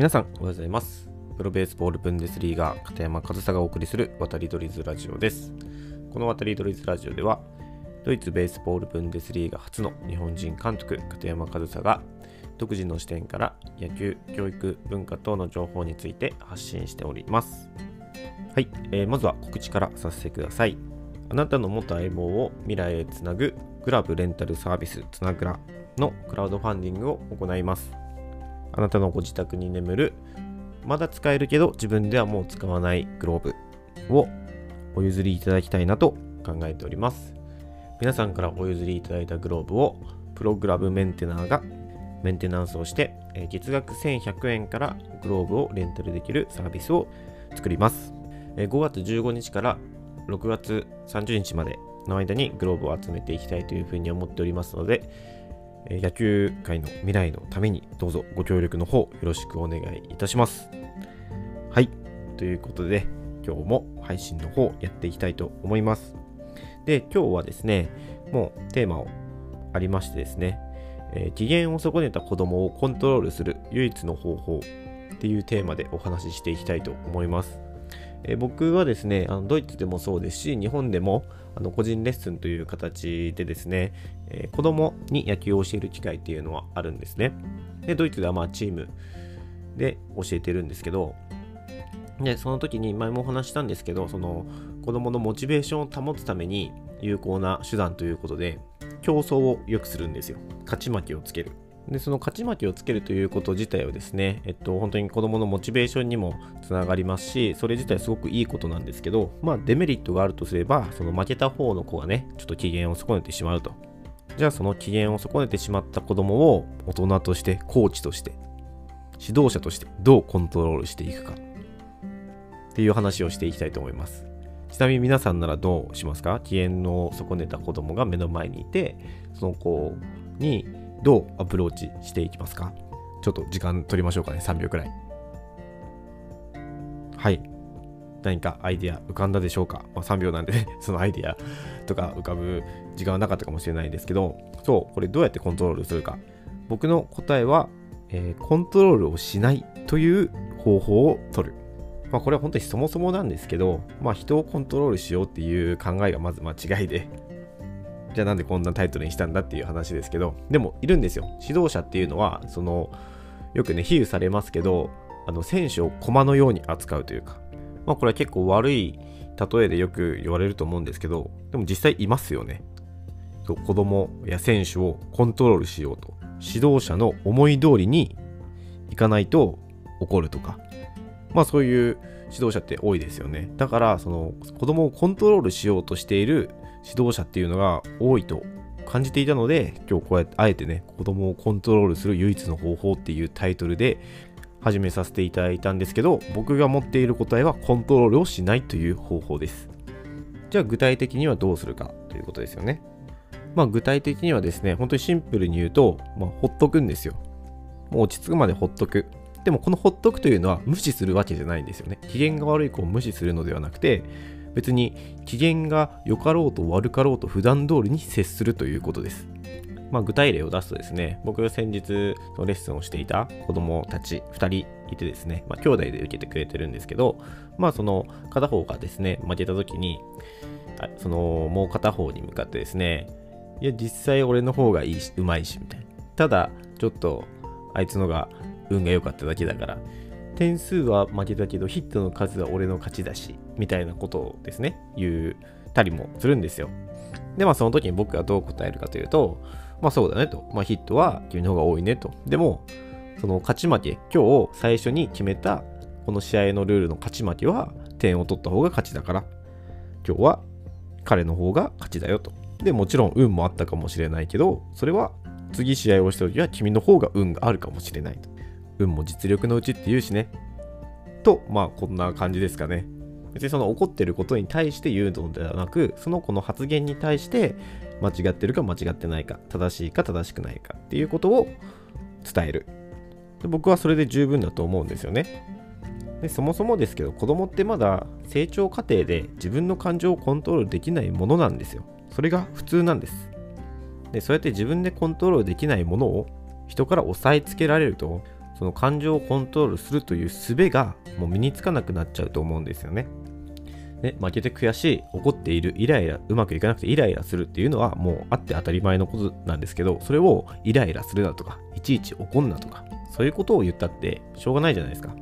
皆さんおはようございます。プロベースボールブンデスリーガー片山和沙がお送りする渡り鳥ズラジオです。この渡り鳥ズラジオではドイツベースボールブンデスリーガ初の日本人監督片山和沙が独自の視点から野球、教育、文化等の情報について発信しております。はい、えー、まずは告知からさせてください。あなたの元相棒を未来へつなぐグラブレンタルサービスつなぐらのクラウドファンディングを行います。あなたのご自宅に眠るまだ使えるけど自分ではもう使わないグローブをお譲りいただきたいなと考えております。皆さんからお譲りいただいたグローブをプログラムメンテナーがメンテナンスをして月額1100円からグローブをレンタルできるサービスを作ります。5月15日から6月30日までの間にグローブを集めていきたいというふうに思っておりますので野球界の未来のためにどうぞご協力の方よろしくお願いいたします。はい。ということで今日も配信の方やっていきたいと思います。で、今日はですね、もうテーマをありましてですね、えー、機嫌を損ねた子供をコントロールする唯一の方法っていうテーマでお話ししていきたいと思います。え、僕はですねあのドイツでもそうですし日本でもあの個人レッスンという形でですね、えー、子供に野球を教える機会っていうのはあるんですね。でドイツではまあチームで教えてるんですけどでその時に前もお話したんですけどその子供のモチベーションを保つために有効な手段ということで競争を良くするんですよ。勝ち負けをつける。でその勝ち負けをつけるということ自体はですね、えっと、本当に子供のモチベーションにもつながりますし、それ自体すごくいいことなんですけど、まあデメリットがあるとすれば、その負けた方の子がね、ちょっと機嫌を損ねてしまうと。じゃあその機嫌を損ねてしまった子供を大人として、コーチとして、指導者としてどうコントロールしていくかっていう話をしていきたいと思います。ちなみに皆さんならどうしますか？機嫌を損ねた子供が目の前にいて、その子にどうアプローチしていきますか？ちょっと時間取りましょうかね、3秒くらい。はい。何かアイデア浮かんだでしょうか、まあ、3秒なんで、そのアイデアとか浮かぶ時間はなかったかもしれないですけど、そう、これどうやってコントロールするか。僕の答えは、えー、コントロールをしないという方法を取る。まあ、これは本当にそもそもなんですけど、まあ、人をコントロールしようっていう考えがまず間違いで、じゃあなんでこんなタイトルにしたんだっていう話ですけど、でもいるんですよ。指導者っていうのは、その、よくね、比喩されますけど、あの、選手を駒のように扱うというか、まあこれは結構悪い例えでよく言われると思うんですけど、でも実際いますよね。そう子供や選手をコントロールしようと。指導者の思い通りにいかないと怒るとか。まあそういう指導者って多いですよね。だから、その子供をコントロールしようとしている指導者っていうのが多いと感じていたので今日こうやってあえてね子供をコントロールする唯一の方法っていうタイトルで始めさせていただいたんですけど僕が持っている答えはコントロールをしないという方法です。じゃあ具体的にはどうするかということですよね。まあ具体的にはですね本当にシンプルに言うと、まあ、ほっとくんですよ。もう落ち着くまでほっとく。でもこのほっとくというのは無視するわけじゃないんですよね。機嫌が悪い子を無視するのではなくて別に機嫌が良かろうと悪かろうと普段通りに接するということです。まあ、具体例を出すとですね、僕が先日のレッスンをしていた子供たち2人いてですね、まあ、兄弟で受けてくれてるんですけど、まあその片方がですね、負けた時に、そのもう片方に向かってですね、いや、実際俺の方がいいし、うまいし、みたいな。ただ、ちょっとあいつのが運が良かっただけだから、点数は負けたけどヒットの数は俺の勝ちだし、みたいなことをですね、言ったりもするんですよ。で、まあその時に僕がどう答えるかというと、まあそうだねと。まあヒットは君の方が多いねと。でも、その勝ち負け、今日最初に決めたこの試合のルールの勝ち負けは点を取った方が勝ちだから、今日は彼の方が勝ちだよと。で、もちろん運もあったかもしれないけど、それは次試合をした時は君の方が運があるかもしれないと。運も実力のうちって言うしね。と、まあこんな感じですかね。別にその怒ってることに対して言うのではなく、その子の発言に対して間違ってるか間違ってないか、正しいか正しくないかっていうことを伝える。で僕はそれで十分だと思うんですよね。でそもそもですけど子供ってまだ成長過程で自分の感情をコントロールできないものなんですよ。それが普通なんです。でそうやって自分でコントロールできないものを人から押さえつけられるとその感情をコントロールするという術がもう身につかなくなっちゃうと思うんですよね。ね、負けて悔しい、怒っている、イライラ、うまくいかなくてイライラするっていうのはもうあって当たり前のことなんですけど、それをイライラするなとか、いちいち怒んなとか、そういうことを言ったってしょうがないじゃないですか。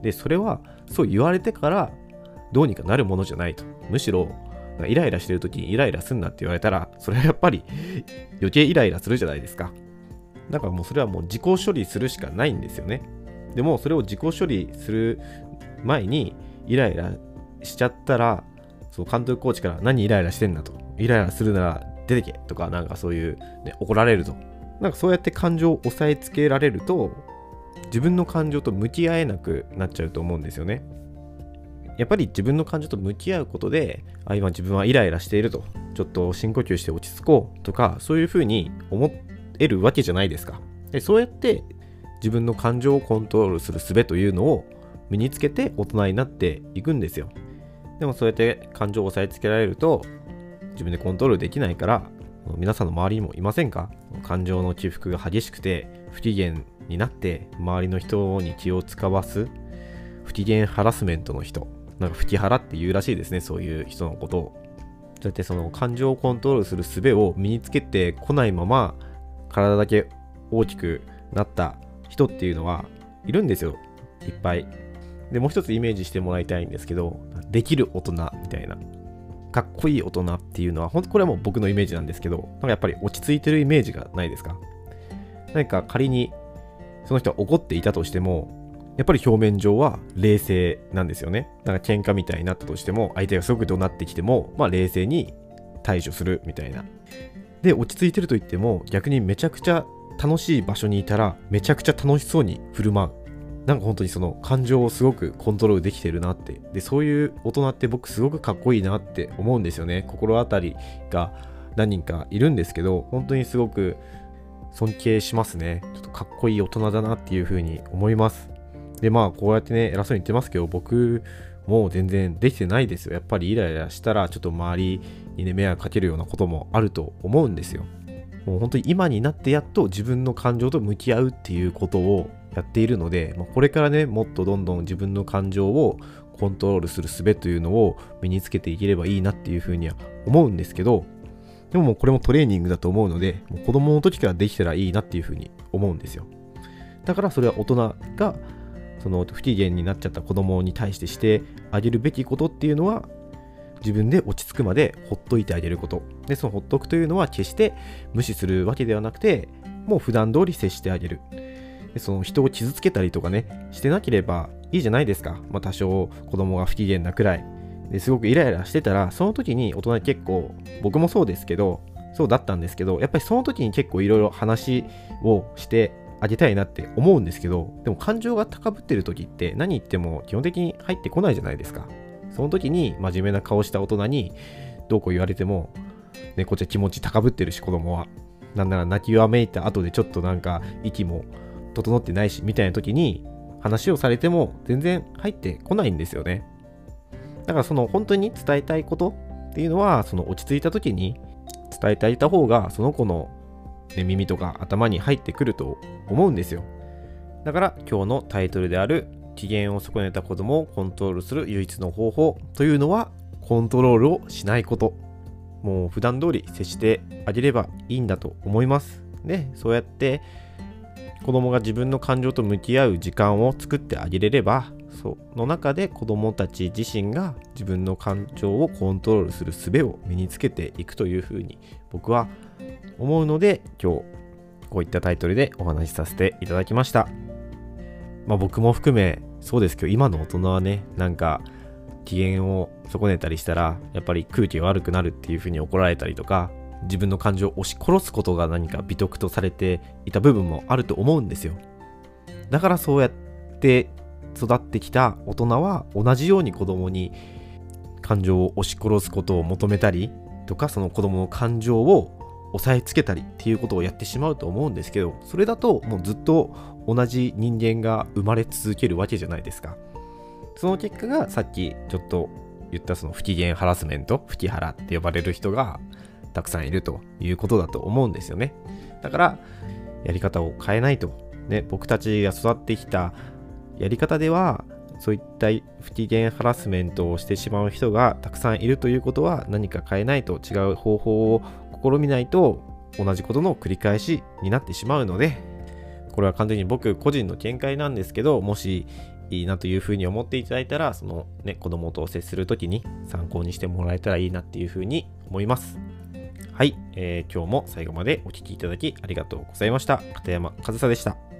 で、それはそう言われてからどうにかなるものじゃないと。むしろ、イライラしてる時にイライラすんなって言われたら、それはやっぱり余計イライラするじゃないですか。だからもうそれはもう自己処理するしかないんですよね。でもそれを自己処理する前にイライラしちゃったら、そう監督コーチから何イライラしてんだと。イライラするなら出てけとか、なんかそういう、ね、怒られると。なんかそうやって感情を抑えつけられると、自分の感情と向き合えなくなっちゃうと思うんですよね。やっぱり自分の感情と向き合うことで、あ、今自分はイライラしていると。ちょっと深呼吸して落ち着こうとか、そういうふうに思っえるわけじゃないですか。でそうやって自分の感情をコントロールする術というのを身につけて大人になっていくんですよ。でもそうやって感情を押さえつけられると自分でコントロールできないから皆さんの周りにもいませんか？感情の起伏が激しくて不機嫌になって周りの人に気を使わす不機嫌ハラスメントの人なんか不機腹って言うらしいですねそういう人のことをそうやってその感情をコントロールする術を身につけてこないまま体だけ大きくなった人っていうのはいるんですよいっぱいでもう一つイメージしてもらいたいんですけどできる大人みたいなかっこいい大人っていうのは本当これはもう僕のイメージなんですけどなんかやっぱり落ち着いてるイメージがないですか？何か仮にその人は怒っていたとしてもやっぱり表面上は冷静なんですよね。なんか喧嘩みたいになったとしても、相手がすごく怒鳴ってきても、まあ冷静に対処するみたいな。で、落ち着いてると言っても、逆にめちゃくちゃ楽しい場所にいたら、めちゃくちゃ楽しそうに振る舞う。なんか本当にその感情をすごくコントロールできてるなって。で、そういう大人って僕すごくかっこいいなって思うんですよね。心当たりが何人かいるんですけど、本当にすごく尊敬しますね。ちょっとかっこいい大人だなっていうふうに思います。で、まあこうやってね、偉そうに言ってますけど、僕もう全然できてないですよ。やっぱりイライラしたらちょっと周りにね、迷惑かけるようなこともあると思うんですよ。もう本当に今になってやっと自分の感情と向き合うっていうことをやっているので、まあ、これからね、もっとどんどん自分の感情をコントロールする術というのを身につけていければいいなっていうふうには思うんですけど、でももうこれもトレーニングだと思うので、もう子供の時からできたらいいなっていうふうに思うんですよ。だからそれは大人がその不機嫌になっちゃった子供に対してしてあげるべきことっていうのは自分で落ち着くまでほっといてあげること。で、そのほっとくというのは決して無視するわけではなくて、もう普段通り接してあげる。でその人を傷つけたりとかね、してなければいいじゃないですか。まあ多少子供が不機嫌なくらい。ですごくイライラしてたら、その時に大人結構、僕もそうですけど、そうだったんですけど、やっぱりその時に結構いろいろ話をしてあげたいなって思うんですけど、でも感情が高ぶってる時って何言っても基本的に入ってこないじゃないですか。その時に真面目な顔した大人にどうこう言われても、ね、こっちは気持ち高ぶってるし、子供は。なんなら泣きわめいた後でちょっとなんか息も整ってないしみたいな時に話をされても全然入ってこないんですよね。だからその本当に伝えたいことっていうのはその落ち着いた時に伝えてあげた方がその子の、ね、耳とか頭に入ってくると思うんですよ。だから今日のタイトルである機嫌を損ねた子供をコントロールする唯一の方法というのはコントロールをしないこと。もう普段通り接してあげればいいんだと思います。で、そうやって子供が自分の感情と向き合う時間を作ってあげれればその中で子供たち自身が自分の感情をコントロールする術を身につけていくというふうに僕は思うので今日こういったタイトルでお話しさせていただきました。まあ僕も含めそうですけど今の大人はねなんか機嫌を損ねたりしたらやっぱり空気が悪くなるっていうふうに怒られたりとか自分の感情を押し殺すことが何か美徳とされていた部分もあると思うんですよ。だからそうやって育ってきた大人は同じように子供に感情を押し殺すことを求めたりとかその子供の感情を押さえつけたりっていうことをやってしまうと思うんですけどそれだともうずっと同じ人間が生まれ続けるわけじゃないですかその結果がさっきちょっと言ったその不機嫌ハラスメント不機ハって呼ばれる人がたくさんいるということだと思うんですよね。だから、やり方を変えないとね、僕たちが育ってきたやり方ではそういった不機嫌ハラスメントをしてしまう人がたくさんいるということは何か変えないと違う方法を試みないと同じことの繰り返しになってしまうのでこれは完全に僕個人の見解なんですけどもしいいなというふうに思っていただいたらそのね子供と接する時に参考にしてもらえたらいいなっていうふうに思います。はい、えー、今日も最後までお聴きいただきありがとうございました。片山和沙でした。